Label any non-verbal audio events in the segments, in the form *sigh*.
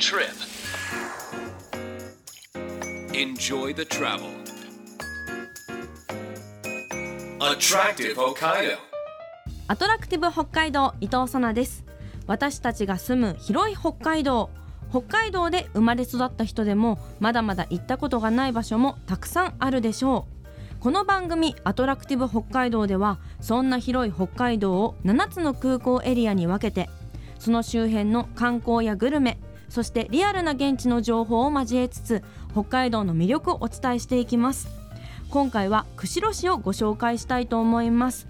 trip. Enjoy the travel. Attractive Hokkaido. アトラクティブ北海道伊藤さなです私たちが住む広い北海道北海道で生まれ育った人でもまだまだ行ったことがない場所もたくさんあるでしょうこの番組アトラクティブ北海道ではそんな広い北海道を7つの空港エリアに分けてその周辺の観光やグルメそしてリアルな現地の情報を交えつつ北海道の魅力をお伝えしていきます。今回は釧路市をご紹介したいと思います。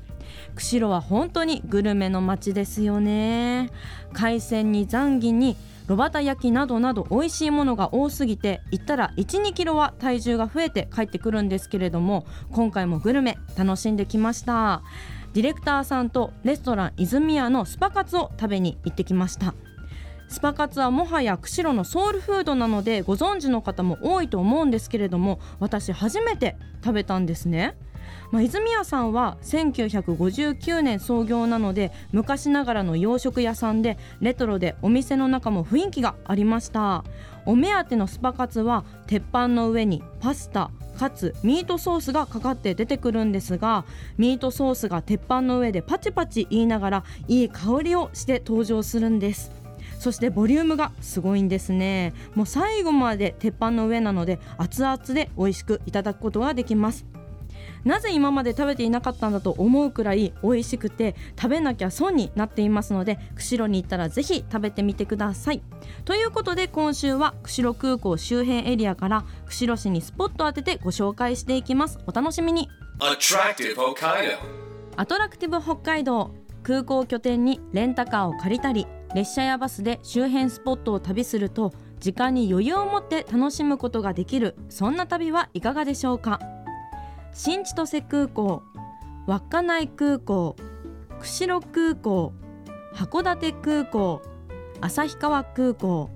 釧路は本当にグルメの街ですよね。海鮮にザンギに炉端焼きなどなど美味しいものが多すぎて行ったら1 2キロは体重が増えて帰ってくるんですけれども今回もグルメ楽しんできました。ディレクターさんとレストラン泉屋のスパカツを食べに行ってきました。スパカツはもはや釧路のソウルフードなのでご存知の方も多いと思うんですけれども私初めて食べたんですね。まあ、泉谷さんは1959年創業なので昔ながらの洋食屋さんでレトロでお店の中も雰囲気がありました。お目当てのスパカツは鉄板の上にパスタかつミートソースがかかって出てくるんですがミートソースが鉄板の上でパチパチ言いながらいい香りをして登場するんです。そしてボリュームがすごいんですね。もう最後まで鉄板の上なので熱々で美味しくいただくことができます。なぜ今まで食べていなかったんだと思うくらい美味しくて食べなきゃ損になっていますので釧路に行ったらぜひ食べてみてください。ということで今週は釧路空港周辺エリアから釧路市にスポットを当ててご紹介していきます。お楽しみに.アトラクティブ北海道空港拠点にレンタカーを借りたり列車やバスで周辺スポットを旅すると時間に余裕を持って楽しむことができる。そんな旅はいかがでしょうか？新千歳空港稚内空港釧路空港函館空港旭川空港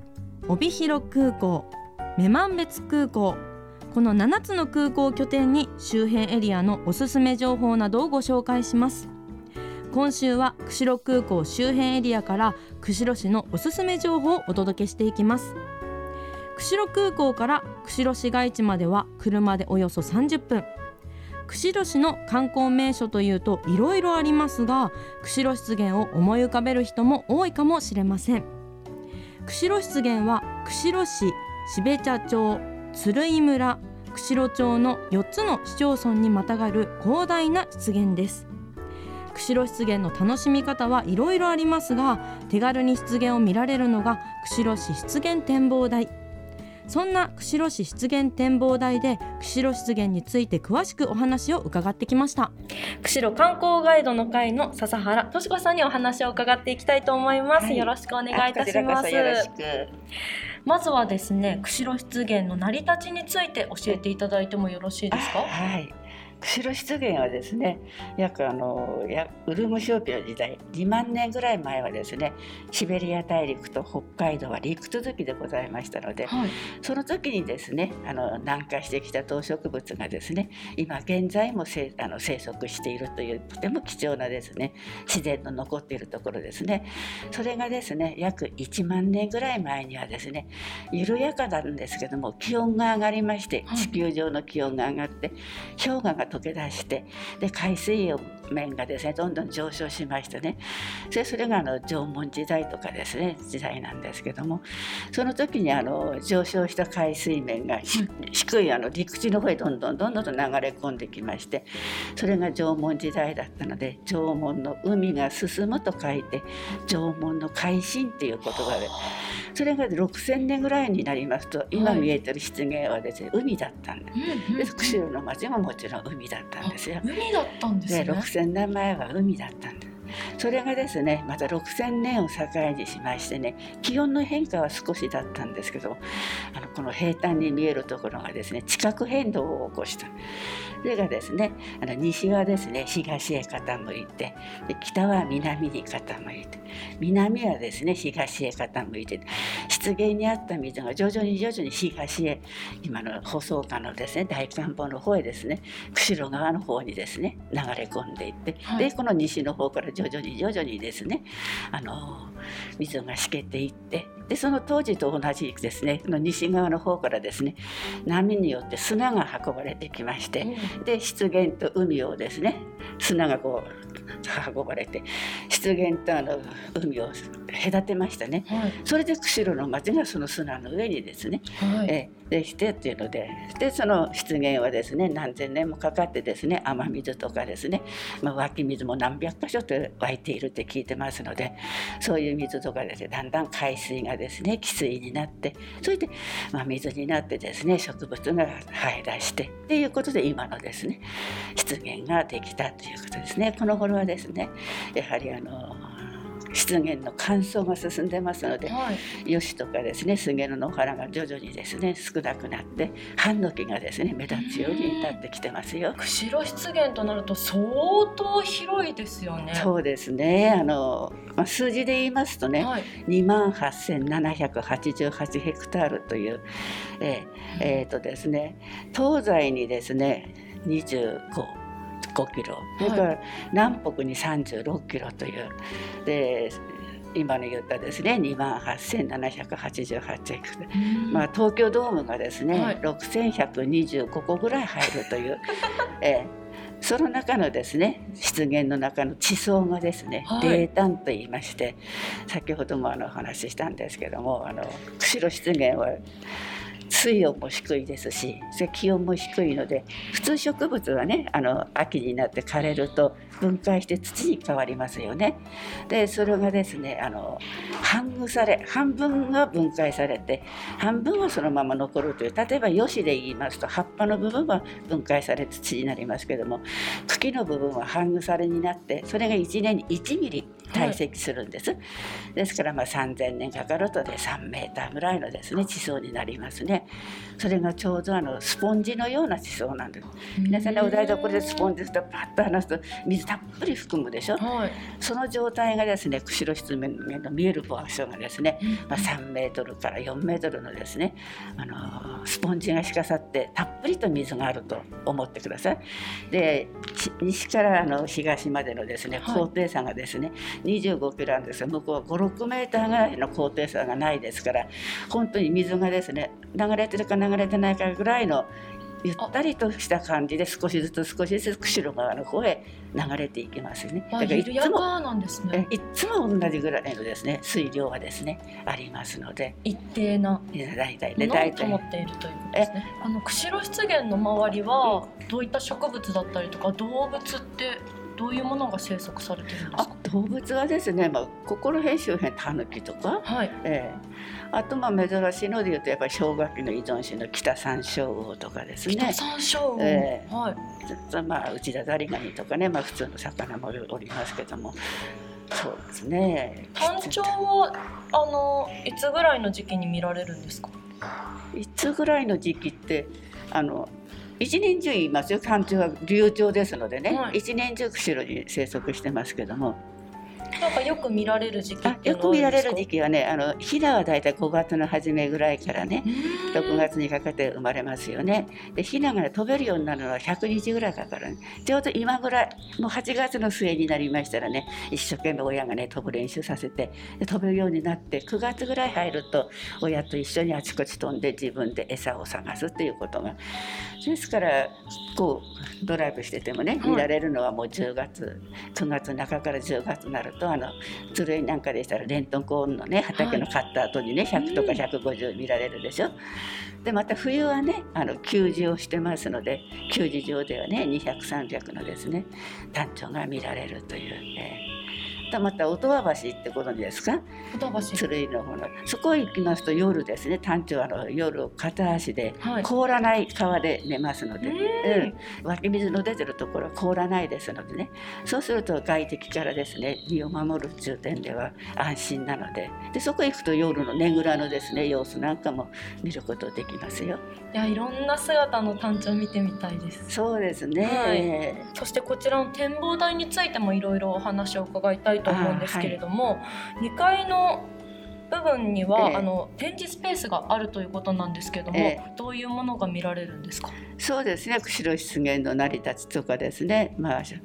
帯広空港女満別空港。この7つの空港を拠点に周辺エリアのおすすめ情報などをご紹介します。今週は釧路空港周辺エリアから釧路市のおすすめ情報をお届けしていきます。釧路空港から釧路市街地までは車でおよそ30分。釧路市の観光名所というといろいろありますが釧路湿原を思い浮かべる人も多いかもしれません。釧路湿原は釧路市標茶町鶴居村釧路町の4つの市町村にまたがる広大な湿原です。釧路湿原の楽しみ方はいろいろありますが手軽に湿原を見られるのが釧路市湿原展望台。そんな釧路市湿原展望台で釧路湿原について詳しくお話を伺ってきました。釧路観光ガイドの会の笹原敏子さんにお話を伺っていきたいと思います、はい。よろしくお願いいたします。まずはですね釧路湿原の成り立ちについて教えていただいてもよろしいですか？はい。釧路湿原はですね、約あのやウルム商標時代2万年ぐらい前はですね、シベリア大陸と北海道は陸続きでございましたので、はいその時にですね、あの南下してきた動植物がですね、今現在もせあの生息しているというとても貴重なですね、自然の残っているところですね。それがですね、約1万年ぐらい前にはですね、緩やかなんですけども気温が上がりましてはい地球上の気温が上がって氷河が溶け出してで海水面がですねどんどん上昇しましてね。でそれがあの縄文時代とかですね時代なんですけども。その時にあの上昇した海水面がひ低いあの陸地の方へどんどんどんどんと流れ込んできましてそれが縄文時代だったので縄文の海が進むと書いて縄文の海進っていう言葉で。それが6,000年ぐらいになりますと今はい見えてる湿原はですね海だったんです。うんうん。で釧路の町ももちろん海だったんですよ。海だったんですでね6,000年前は海だったんです。それがですねまた6,000年を境にしましてね気温の変化は少しだったんですけどあのこの平坦に見えるところがですね地殻変動を起こした。それがですねあの西はですね東へ傾いてで北は南に傾いて南はですね東へ傾いて湿原にあった水が徐々に徐々に東へ今の舗装下のですね大寒坊の方へですね釧路川の方にですね流れ込んでいって、はいでこの西の方から徐々にに徐々にですねあの水がしけていってでその当時と同じですねの西側の方からですね波によって砂が運ばれてきましてで湿原と海をですね砂がこう運ばれて湿原とあの海を隔てましたね、はい。それで釧路の町がその砂の上にですね、はい。えーできてっていうのででその湿原はですね何千年もかかってですね雨水とかですね、まあ、湧き水も何百箇所と湧いているって聞いてますのでそういう水とかです、ね、だんだん海水がですね汽水になってそれで、まあ、水になってですね植物が生え出してっていうことで今のですね湿原ができたということですね。この頃はですねやはりあの湿原の乾燥が進んでますのではい吉とかですね杉の野原が徐々にですね少なくなってハンノキがですね目立つようになってきてますよ。釧路湿原となると相当広いですよね。そうですねあの、まあ、数字で言いますとね、はい。2万8788ヘクタールというえーえーとですね東西にですね25 5キロ。それから南北に36キロという。で今の言ったですね。2万8788ヘクタール。まあ、東京ドームがですね、はい。6125個ぐらい入るという、ええ。その中のですね湿原の中の地層がですね、はい。泥炭と言いまして先ほどもあのお話ししたんですけどもあの釧路湿原は水温も低いですし気温も低いので普通植物はねあの秋になって枯れると分解して土に変わりますよね。でそれがですねあの半腐され半分が分解されて半分はそのまま残るという例えばヨシで言いますと葉っぱの部分は分解され土になりますけども茎の部分は半腐れになってそれが1年に1ミリ堆積するんです、ですからまあ3000年かかるとで3メーターぐらいのですね地層になりますね。それがちょうどあのスポンジのような地層なんです。皆さんねお台所でスポンジとパッと離すと水たっぷり含むでしょ。はい。その状態がですね釧路湿原の見える場所がですね、まあ、3メートルから4メートルのですね、あのースポンジが敷かさってたっぷりと水があると思ってください。でし西からあの東までのですねはい。高低差がですね、25キロあるんですが向こうは56メーターぐらいの高低差がないですから本当に水がですね流れてるか流れてないかぐらいのゆったりとした感じで少しずつ少しずつ釧路川の方へ流れていきますね。あ、だからいつもなんですね。えいつも同じぐらいのですね水量はですねありますので一定な大体ね大体と思っているということですね。あの釧路湿原の周りはどういった植物だったりとか動物ってどういうものが生息されてるんですあか。動物はですね、まあ、ここら辺周辺タヌキとか、はい。ええあとまあ珍しいので言うとやっぱり氷河期の依存種の北山椒魚とかです北ね山椒魚。ええはい。ずまあ内田ザリガニとかね、まあ、普通の魚もおりますけどもそうですねタンチョウはあのいつぐらいの時期に見られるんですか？いつぐらいの時期ってあの一年中言いますよ。干潮は流潮ですのでね、はい。一年中釧路に生息してますけどもなんかよく見られる時期っあてよく見られる時期はねあのヒナはだいたい5月の初めぐらいからねうーん。6月にかけて生まれますよね。でヒナが、ね、飛べるようになるのは100日ぐらいかかるちょうど今ぐらいもう8月の末になりましたらね一生懸命親がね飛ぶ練習させてで飛べるようになって9月ぐらい入ると親と一緒にあちこち飛んで自分で餌を探すっていうことが。ですからこうドライブしててもねはい。見られるのはもう10月9月中から10月になるとあの鶴居なんかでしたらレントンコーンのね畑の買った後にね100とか150見られるでしょ？でまた冬はねあの給仕をしてますので給仕場ではね200300のですね単調が見られるという、ね。とまた音羽橋ってご存知ですか？双橋。鶴居の方の。そこへ行きますと夜ですね。単調はあの夜片足ではい。凍らない川で寝ますので、うんうん。湧き水の出てるところは凍らないですのでね。そうすると外敵からですね身を守るっていう点では安心なので。でそこへ行くと夜のねぐらのですね様子なんかも見ることできますよ。いやいろんな姿のタンチョウ見てみたいです。そうですね、はい。そしてこちらの展望台についてもいろいろお話を伺いたいと思うんですけれども、2階の部分には、ええ。あの展示スペースがあるということなんですけれども、え。どういうものが見られるんですか？そうですね。釧路湿原の成り立ちとかですね、まあ、湿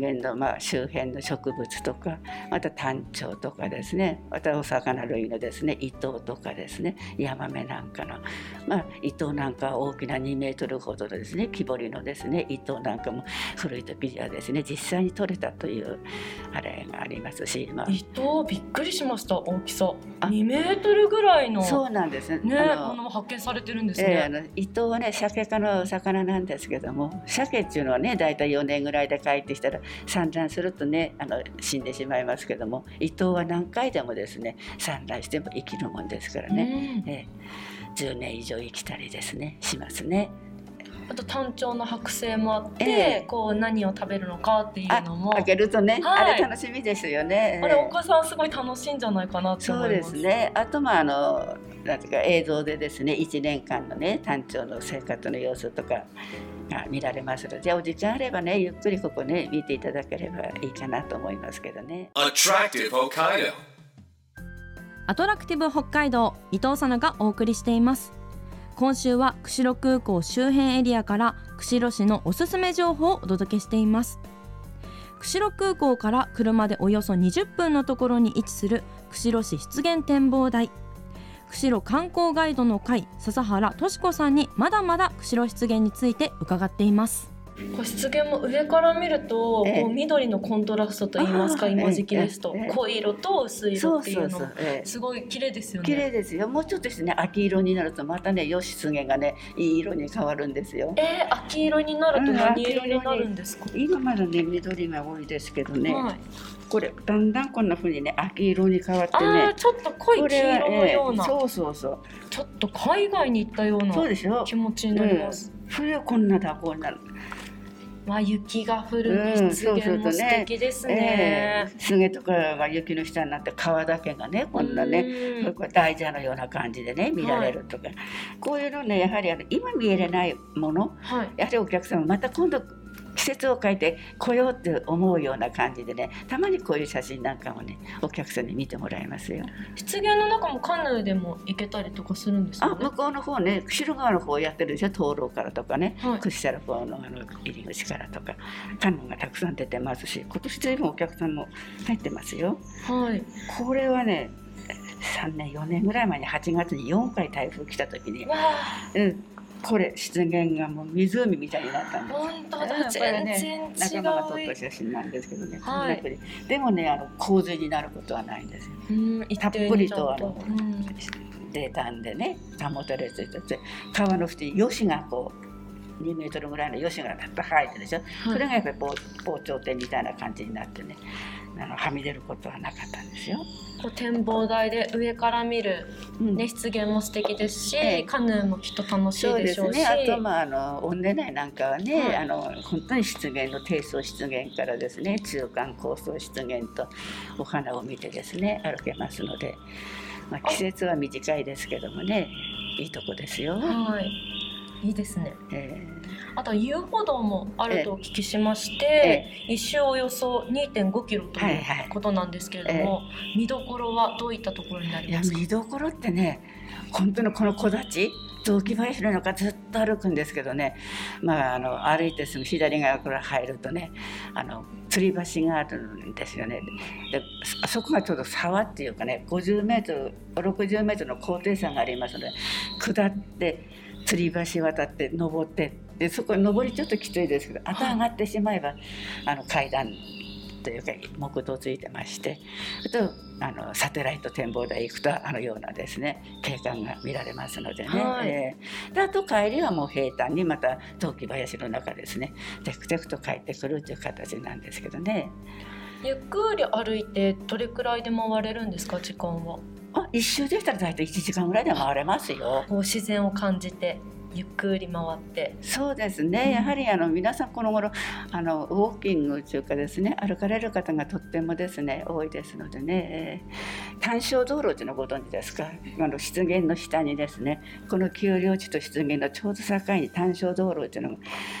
原のまあ周辺の植物とかまたタンチョウとかですね。またお魚類のですねイトウとかですね。ヤマメなんかの、まあ、イトウなんかは大きな2メートルほどのですね。木彫りのですねイトウなんかも古い時にはですね実際に取れたというあれがありますし、まあ、糸びっくりしました。大きさ。あ。2メートルぐらいのそうなんです。ねあのものも発見されてるんですえーあね。の伊藤はね鮭科の魚なんですけども鮭っていうのはね大体4年ぐらいで帰ってきたら産卵するとねあの死んでしまいますけども伊藤は何回でもですね産卵しても生きるもんですからね、うん。えー10年以上生きたりですねしますね。あと単調の剥製もあって、ええこう何を食べるのかっていうあのも開けるとね、はいあれ楽しみですよね。あれえーお子さんすごい楽しいんじゃないかなそうで思いますす。ね。あとまああのなんていうか映像でですね1年間のね単調の生活の様子とかが見られますので、じゃあお時間あればねゆっくりここね見ていただければいいかなと思いますけどね。Attractive Hokkaido. アトラクティブ北海道伊藤さながお送りしています今週は釧路空港周辺エリアから釧路市のおすすめ情報をお届けしています。釧路空港から車でおよそ20分のところに位置する釧路市湿原展望台。釧路観光ガイドの会笹原敏子さんにまだまだ釧路湿原について伺っています。こう湿原も上から見ると、ええこう緑のコントラストといいますか今時期ですと、濃い色と薄い色っていうのすごい綺麗ですよね。綺麗ですよ。もうちょっとしてね秋色になるとまたねよし湿原がねいい色に変わるんですよ。えー、秋色になるとうん何色になるんですか？今まだね緑が多いですけどね、はい。これだんだんこんな風にね秋色に変わってね。ちょっと濃い黄色のような、ええそうそうそう。ちょっと海外に行ったような。気持ちになります。冬こんな蛇行になる。まあ雪が降うるん湿原も素敵ですえね。え菅とかが雪の下になって川だけがねこんなねうん。これ大蛇のような感じでね見られるとか、こういうのねやはりあの今見えれないもの。はい。やはりお客様また今度季節を変えて来ようって思うような感じでねたまにこういう写真なんかもねお客さんに見てもらいますよ。湿原の中もカヌーでも行けたりとかするんですか、ね。あ向こうの方ね釧路川の方やってるでしょ？灯籠からとかね、はい屈斜路方のあの入り口からとかカヌーがたくさん出てますし今年随分お客さんも入ってますよ。はい。これはね3年4年ぐらい前に8月に4回台風来た時に、うん、これ湿原がもう湖みたいになったんです。本当だ、全ね然違仲間が撮うった。写真なんですけどね、はい。でもねあの洪水になることはないんですよ。うん、一たっ定ぷりとあの、うん。泥炭でね保たれてて川の縁に吉がこう2メートルぐらいの吉がたった生えてるでしょ、それがやっぱり防防潮堤みたいな感じになってねあのはみ出ることはなかったんですよ。こう展望台で上から見る、うんね、湿原も素敵ですし、ええカヌーもきっと楽しいでしょうし。ね。あとまああのオンデナイなんかはね、はいあの本当に湿原の低層湿原からですね中間高層湿原とお花を見てですね歩けますので、まあ、季節は短いですけどもねいいとこですよ。はい。いいですね。えあと遊歩道もあるとお聞きしまして、え一周およそ2.5キロということなんですけれども、見どころはどういったところになりますか？見どころってね本当のこの木立雑木林の中ずっと歩くんですけどね、まあ、あの歩いてすぐ左側から入るとねあの吊り橋があるんですよね。であそこがちょうど沢っていうかね50メートル60メートルの高低差がありますので下って吊り橋渡って登ってでそこ登りちょっときついですけどあと上がってしまえばあの階段というか木道ついてましてあとあのサテライト展望台行くとあのようなですね景観が見られますのでね、はい。えーであと帰りはもう平坦にまた陶器林の中ですねテクテクと帰ってくるという形なんですけどね。ゆっくり歩いてどれくらいで回れるんですか時間は？あ一周できたら大体1時間ぐらいで回れますよ。こう自然を感じてゆっくり回って。そうですね、やはりあの皆さんこの頃あのウォーキングというかですね歩かれる方がとってもですね多いですのでね、えー単焦道路というのをご存知ですか？あの湿原の下にですね。この丘陵地と湿原のちょうど境に単焦道路というのが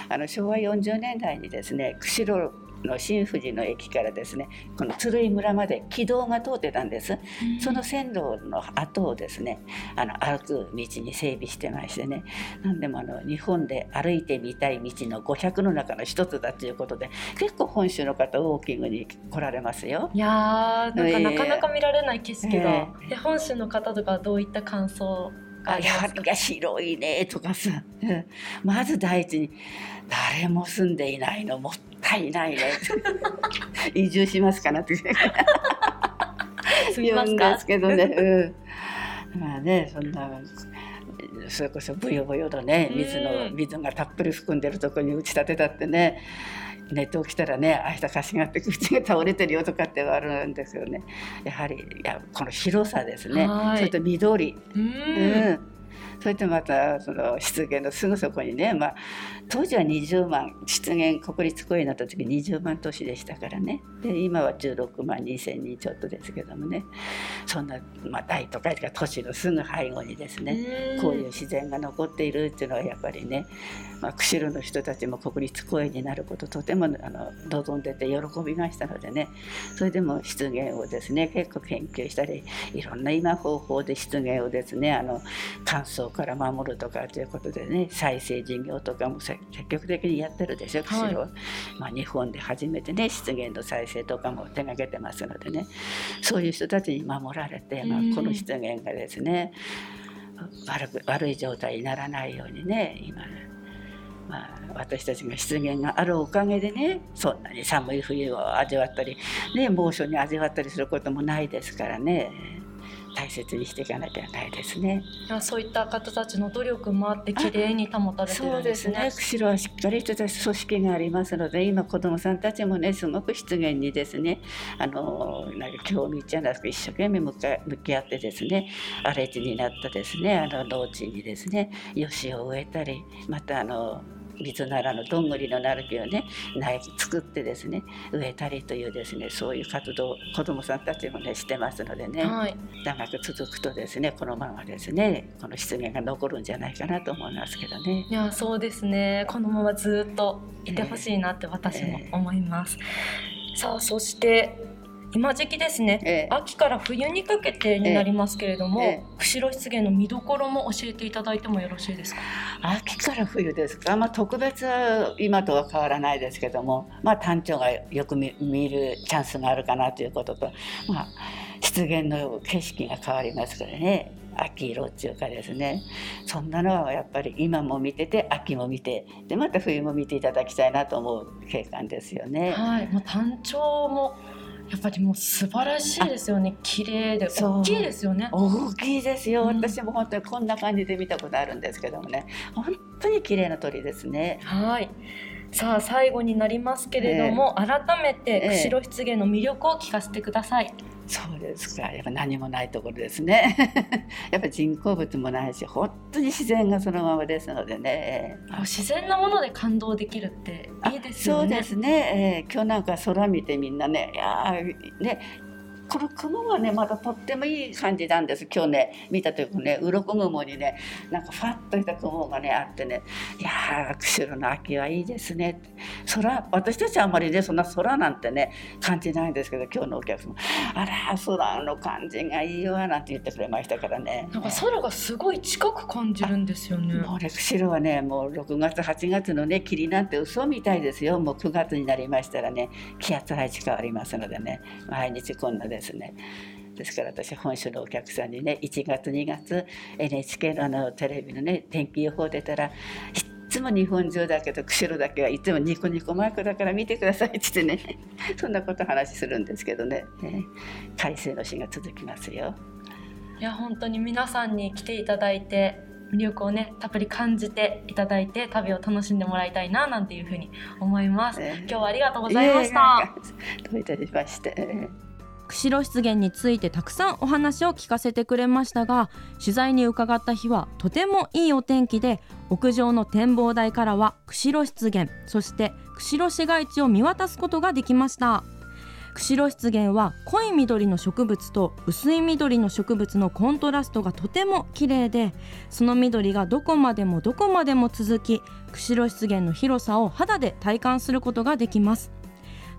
あの昭和40年代にですね釧路の新富士の駅からですねこの鶴居村まで軌道が通ってたんです、その線路の跡をですねあの歩く道に整備してましてね。何でもあの日本で歩いてみたい道の500の中の一つだということで結構本州の方ウォーキングに来られますよ。いやーなんかええなかなか見られない景色が、えで本州の方とかはどういった感想があありますか？や広いねとかさ、うんまず第一に誰も住んでいないのもったいないね。*laughs* 移住しますかなって。言うんでますけどね、うん、まあねそんなそれこそブヨブヨのね。水のうん。水がたっぷり含んでるところに打ち立てたってね。寝て起きたらね明日貸しがあって口が倒れてるよとかってあるんですよね。やはりいやこの広さですね。はい。それと緑。ううんんそれとまたその湿原のすぐそこにね、まあ、当時は20万湿原国立公園になった時20万都市でしたからね。で今は16万2,000人ちょっとですけどもね。そんな、まあ、大都会とか都市のすぐ背後にですね、こういう自然が残っているっていうのはやっぱりね、まあ、釧路の人たちも国立公園になることとてもあの望んでて喜びましたのでね。それでも湿原をですね結構研究したりいろんな今方法で湿原をですねあの乾燥から守るとかということでね再生事業とかも積極的にやってるでしょ釧路は、まあ、日本で初めてね湿原の再生とかも手がけてますのでね。そういう人たちに守られて、まあうん、この湿原がですね悪く悪い状態にならないようにね今まあ、私たちが湿原があるおかげでねそんなに寒い冬を味わったり、ね、猛暑に味わったりすることもないですからね大切にしていかなきゃないですね。いやそういった方たちの努力もあって綺麗に保たれてそるうんですねですね。釧路はしっかりとした組織がありますので今子どもさんたちもねすごく湿原にですねあのなんか興味じゃなくて一生懸命向か向き合ってですね荒れ地になったですねあの農地にですね吉を植えたりまたあの水ならのどんぐりのなる木をね苗木作ってですね植えたりというですねそういう活動を子どもさんたちもねしてますのでね、はい、長く続くとですねこのままですねこの湿原が残るんじゃないかなと思いますけどね。いやそうですねこのままずっといてほしいなって私も思います。さあそして今時期ですね、ええ。秋から冬にかけてになりますけれども、ええ。釧路湿原の見どころも教えていただいてもよろしいですか？秋から冬ですか、まあ、特別は今とは変わらないですけども、まあ、単調がよく見見るチャンスがあるかなということと、まあ、湿原の景色が変わりますからね。秋色っていうかですね。そんなのはやっぱり今も見てて秋も見てでまた冬も見ていただきたいなと思う景観ですよね。はい、もう単調もやっぱりもう素晴らしいですよね。綺麗で大きいですよね。大きいですよ、うん私も本当にこんな感じで見たことあるんですけどもね本当に綺麗な鳥ですね。はい。さあ最後になりますけれども、改めてええ。釧路湿原の魅力を聞かせてください。そうですか。やっぱ何もないところですね。*laughs* やっぱ人工物もないし本当に自然がそのままですのでね。自然なもので感動できるっていいですよね。そうですね、えー今日なんか空見てみんなねいやーねこの雲がねまたとってもいい感じなんです。今日ね見た時ね鱗雲にねなんかファッとした雲がねあってね。いやー釧路の秋はいいですね。空私たちはあんまりねそんな空なんてね感じないんですけど今日のお客様。あら空の感じがいいわなんて言ってくれましたからね。なんか空がすごい近く感じるんですよね。もうね釧路はねもう6月8月のね霧なんて嘘みたいですよ。もう9月になりましたらね気圧配置変わりますのでね毎日こんなですねですから私本州のお客さんにね1月2月 NHK のあのテレビのね天気予報出たらいっつも日本中だけど釧路だけはいつもニコニコマークだから見てくださいって言ってね *laughs* そんなこと話するんですけどねね快晴の日が続きますよ。いや本当に皆さんに来ていただいて魅力をねたっぷり感じていただいて旅を楽しんでもらいたいななんていうふうに思います。ええ今日はありがとうございました。ええどういたしまして。釧路湿原についてたくさんお話を聞かせてくれましたが取材に伺った日はとてもいいお天気で屋上の展望台からは釧路湿原そして釧路市街地を見渡すことができました。釧路湿原は濃い緑の植物と薄い緑の植物のコントラストがとても綺麗でその緑がどこまでもどこまでも続き釧路湿原の広さを肌で体感することができます。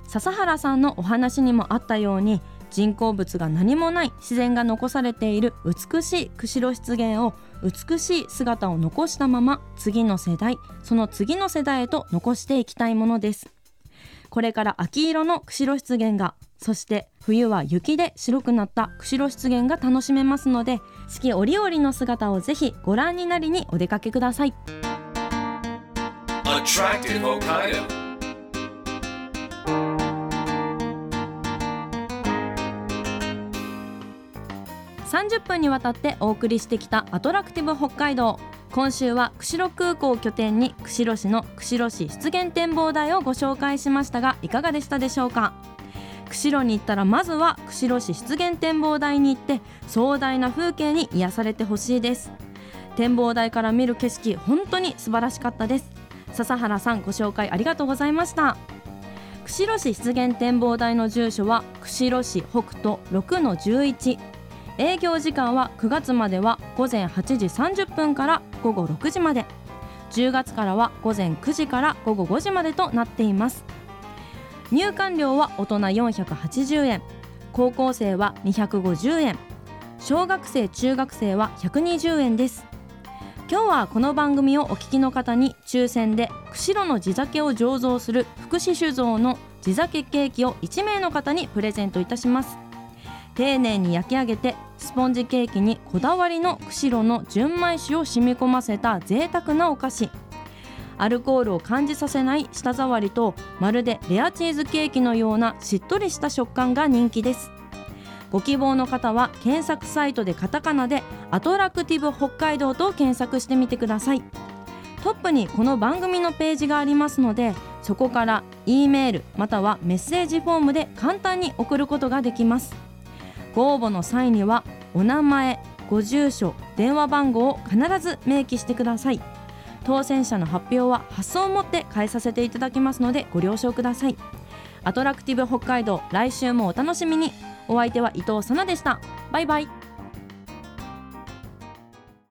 笹原さんのお話にもあったように人工物が何もない自然が残されている美しい釧路湿原を美しい姿を残したまま次の世代その次の世代へと残していきたいものですこれから秋色の釧路湿原がそして冬は雪で白くなった釧路湿原が楽しめますので四季折々の姿をぜひご覧になりにお出かけください Attractive Hokkaido. 30分にわたってお送りしてきたアトラクティブ北海道。今週は釧路空港を拠点に釧路市の釧路市湿原展望台をご紹介しましたがいかがでしたでしょうか？釧路に行ったらまずは釧路市湿原展望台に行って壮大な風景に癒されてほしいです。展望台から見る景色本当に素晴らしかったです。笹原さんご紹介ありがとうございました。釧路市湿原展望台の住所は釧路市北斗6-11営業時間は9月までは午前8時30分から午後6時まで。10月からは午前9時から午後5時までとなっています。入館料は大人480円。高校生は250円。小学生中学生は120円です。今日はこの番組をお聞きの方に抽選で釧路の地酒を醸造する福祉酒造の地酒ケーキを1名の方にプレゼントいたします。丁寧に焼き上げてスポンジケーキにこだわりの釧路の純米酒を染み込ませた贅沢なお菓子。アルコールを感じさせない舌触りとまるでレアチーズケーキのようなしっとりした食感が人気です。ご希望の方は検索サイトでカタカナでアトラクティブ北海道と検索してみてください。トップにこの番組のページがありますのでそこから E メールまたはメッセージフォームで簡単に送ることができます。ご応募の際にはお名前ご住所電話番号を必ず明記してください。当選者の発表は発送をもって変えさせていただきますのでご了承ください。アトラクティブ北海道来週もお楽しみに。お相手は伊藤さなでした。バイバイ。